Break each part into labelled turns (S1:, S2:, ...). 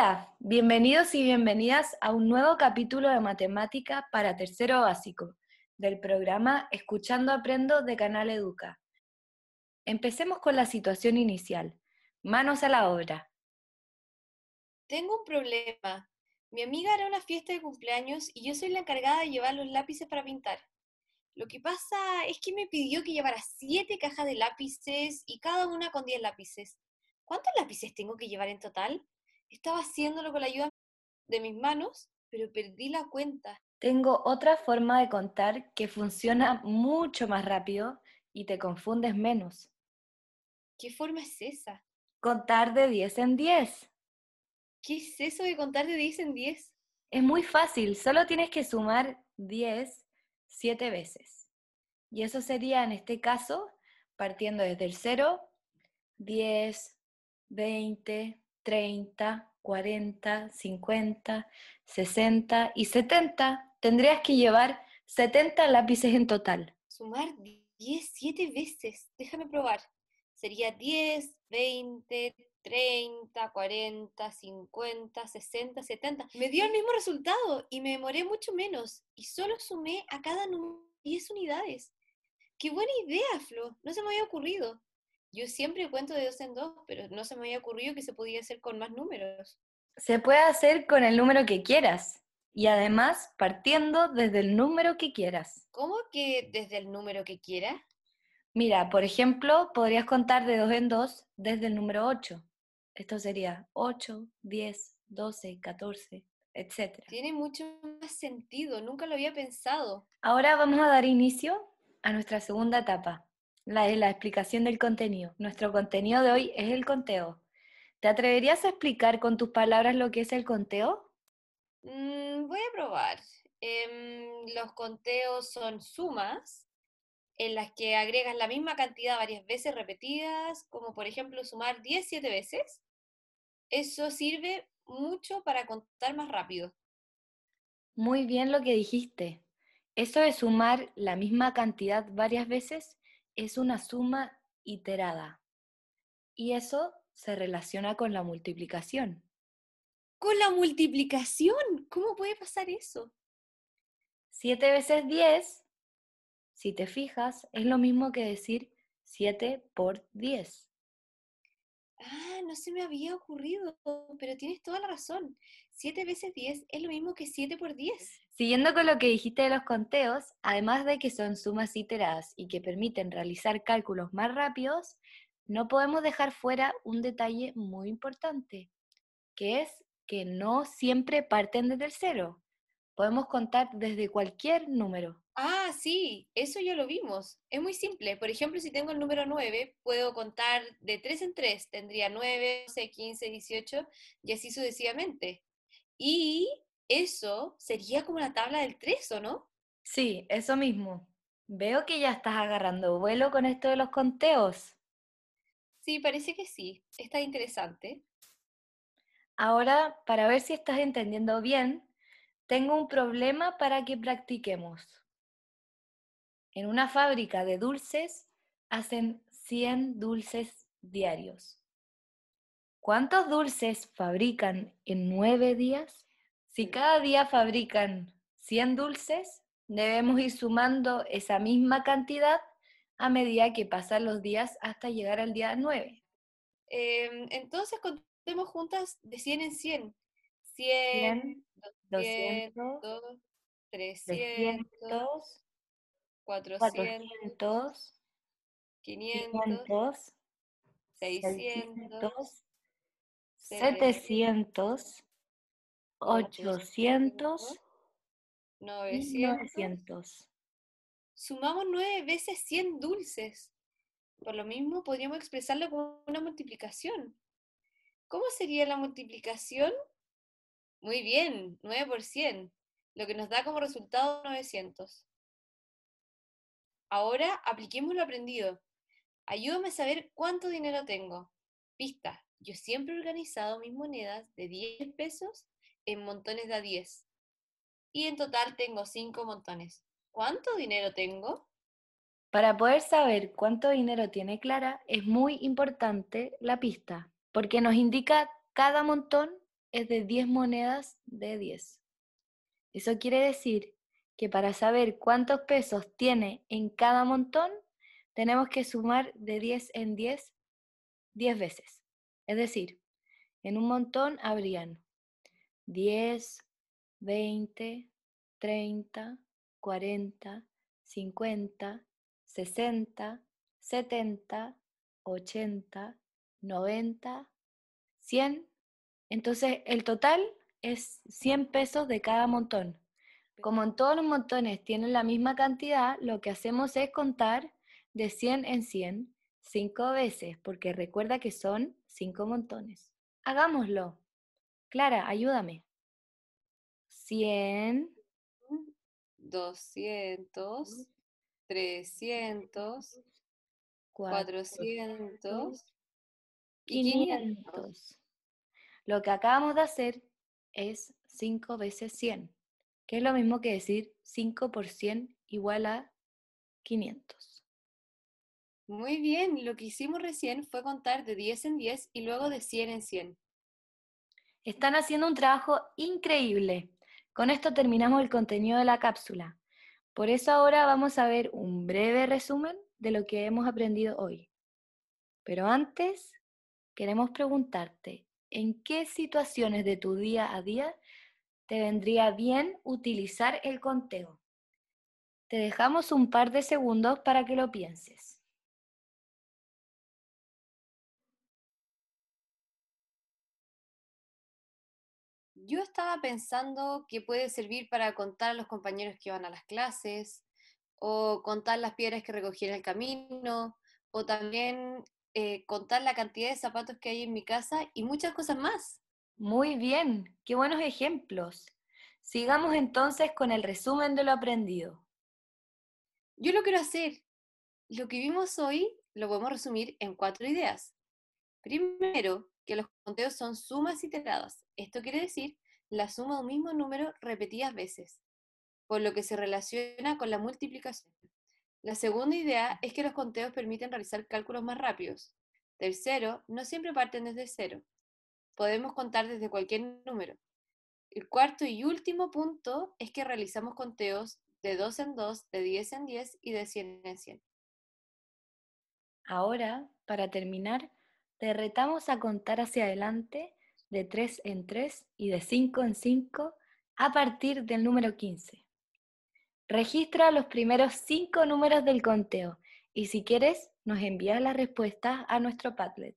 S1: Hola, bienvenidos y bienvenidas a un nuevo capítulo de matemática para tercero básico del programa Escuchando Aprendo de Canal Educa. Empecemos con la situación inicial. Manos a la obra.
S2: Tengo un problema. Mi amiga hará una fiesta de cumpleaños y yo soy la encargada de llevar los lápices para pintar. Lo que pasa es que me pidió que llevara siete cajas de lápices y cada una con diez lápices. ¿Cuántos lápices tengo que llevar en total? Estaba haciéndolo con la ayuda de mis manos, pero perdí la cuenta.
S1: Tengo otra forma de contar que funciona mucho más rápido y te confundes menos.
S2: ¿Qué forma es esa?
S1: Contar de 10 en 10.
S2: ¿Qué es eso de contar de 10 en 10?
S1: Es muy fácil, solo tienes que sumar 10 siete veces. Y eso sería en este caso partiendo desde el 0, 10, 20, 30, 40, 50, 60 y 70, tendrías que llevar 70 lápices en total.
S2: Sumar 10 siete veces. Déjame probar. Sería 10, 20, 30, 40, 50, 60, 70. Me dio el mismo resultado y me demoré mucho menos. Y solo sumé a cada número 10 unidades. ¡Qué buena idea, Flo! No se me había ocurrido. Yo siempre cuento de dos en dos, pero no se me había ocurrido que se podía hacer con más números.
S1: Se puede hacer con el número que quieras y además partiendo desde el número que quieras.
S2: ¿Cómo que desde el número que quiera?
S1: Mira, por ejemplo, podrías contar de dos en dos desde el número 8. Esto sería 8, 10, 12, 14, etc.
S2: Tiene mucho más sentido, nunca lo había pensado.
S1: Ahora vamos a dar inicio a nuestra segunda etapa, la de la explicación del contenido. Nuestro contenido de hoy es el conteo. ¿Te atreverías a explicar con tus palabras lo que es el conteo?
S2: Mm, voy a probar. Em, los conteos son sumas en las que agregas la misma cantidad varias veces repetidas, como por ejemplo sumar 10 siete veces. Eso sirve mucho para contar más rápido.
S1: Muy bien lo que dijiste. Eso de sumar la misma cantidad varias veces es una suma iterada. Y eso se relaciona con la multiplicación.
S2: ¿Con la multiplicación? ¿Cómo puede pasar eso?
S1: 7 veces 10, si te fijas, es lo mismo que decir 7 por 10.
S2: Ah, no se me había ocurrido, pero tienes toda la razón. 7 veces 10 es lo mismo que 7 por 10.
S1: Siguiendo con lo que dijiste de los conteos, además de que son sumas iteradas y que permiten realizar cálculos más rápidos, no podemos dejar fuera un detalle muy importante, que es que no siempre parten desde el cero. Podemos contar desde cualquier número.
S2: Ah, sí, eso ya lo vimos. Es muy simple. Por ejemplo, si tengo el número 9, puedo contar de 3 en 3. Tendría 9, 12, 15, 18 y así sucesivamente. Y eso sería como la tabla del 3, ¿o no?
S1: Sí, eso mismo. Veo que ya estás agarrando vuelo con esto de los conteos.
S2: Sí, parece que sí. Está interesante.
S1: Ahora, para ver si estás entendiendo bien, tengo un problema para que practiquemos. En una fábrica de dulces hacen 100 dulces diarios. ¿Cuántos dulces fabrican en nueve días? Si cada día fabrican 100 dulces, debemos ir sumando esa misma cantidad a medida que pasan los días hasta llegar al día 9.
S2: Em, entonces contemos juntas de 100 en 100. 100, 200, 300, 400, 500, 600,
S1: 700, 800,
S2: 900. Sumamos 9 veces 100 dulces. Por lo mismo podríamos expresarlo como una multiplicación. ¿Cómo sería la multiplicación? Muy bien, 9 por 100, lo que nos da como resultado 900. Ahora apliquemos lo aprendido. Ayúdame a saber cuánto dinero tengo. Pista, yo siempre he organizado mis monedas de 10 pesos en montones de a 10. Y en total tengo 5 montones. ¿Cuánto dinero tengo?
S1: Para poder saber cuánto dinero tiene Clara es muy importante la pista, porque nos indica cada montón es de 10 monedas de 10. Eso quiere decir que para saber cuántos pesos tiene en cada montón, tenemos que sumar de 10 en 10 10 veces. Es decir, en un montón habrían 10, 20, 30, 40, 50, 60, 70, 80, 90, 100. Entonces, el total es 100 pesos de cada montón. Como en todos los montones tienen la misma cantidad, lo que hacemos es contar de 100 en 100 cinco veces, porque recuerda que son cinco montones. Hagámoslo. Clara, ayúdame. 100,
S2: 200, 300, 400 y 500.
S1: Lo que acabamos de hacer es 5 veces 100, que es lo mismo que decir 5 por 100 igual a 500.
S2: Muy bien, lo que hicimos recién fue contar de 10 en 10 y luego de 100 en 100.
S1: Están haciendo un trabajo increíble. Con esto terminamos el contenido de la cápsula. Por eso ahora vamos a ver un breve resumen de lo que hemos aprendido hoy. Pero antes, queremos preguntarte, ¿en qué situaciones de tu día a día te vendría bien utilizar el conteo? Te dejamos un par de segundos para que lo pienses.
S2: Yo estaba pensando que puede servir para contar a los compañeros que van a las clases, o contar las piedras que recogí en el camino, o también eh, contar la cantidad de zapatos que hay en mi casa y muchas cosas más.
S1: Muy bien, qué buenos ejemplos. Sigamos entonces con el resumen de lo aprendido.
S2: Yo lo quiero hacer. Lo que vimos hoy lo podemos resumir en cuatro ideas. Primero, que los conteos son sumas iteradas. Esto quiere decir la suma de un mismo número repetidas veces, por lo que se relaciona con la multiplicación. La segunda idea es que los conteos permiten realizar cálculos más rápidos. Tercero, no siempre parten desde cero. Podemos contar desde cualquier número. El cuarto y último punto es que realizamos conteos de 2 en 2, de 10 en 10 y de 100 en 100.
S1: Ahora, para terminar, te retamos a contar hacia adelante de 3 en 3 y de 5 en 5 a partir del número 15. Registra los primeros 5 números del conteo y si quieres nos envías las respuestas a nuestro Padlet.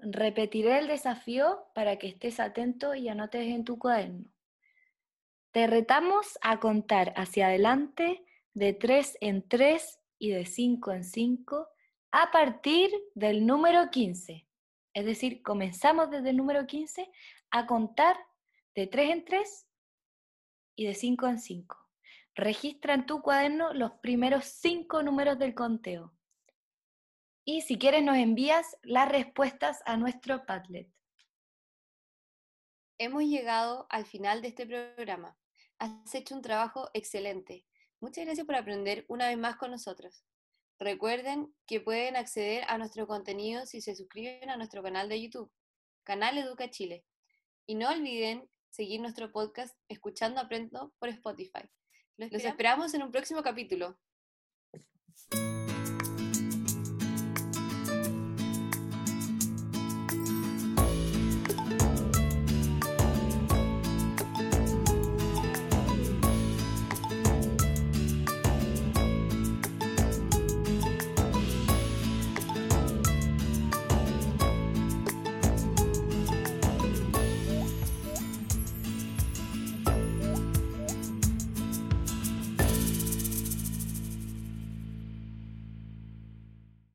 S1: Repetiré el desafío para que estés atento y anotes en tu cuaderno. Te retamos a contar hacia adelante de 3 en 3 y de 5 en 5 a partir del número 15. Es decir, comenzamos desde el número 15 a contar de 3 en 3 y de 5 en 5. Registra en tu cuaderno los primeros 5 números del conteo. Y si quieres nos envías las respuestas a nuestro Padlet.
S2: Hemos llegado al final de este programa. Has hecho un trabajo excelente. Muchas gracias por aprender una vez más con nosotros. Recuerden que pueden acceder a nuestro contenido si se suscriben a nuestro canal de YouTube, Canal Educa Chile. Y no olviden seguir nuestro podcast Escuchando Aprendo por Spotify. Los esperamos en un próximo capítulo.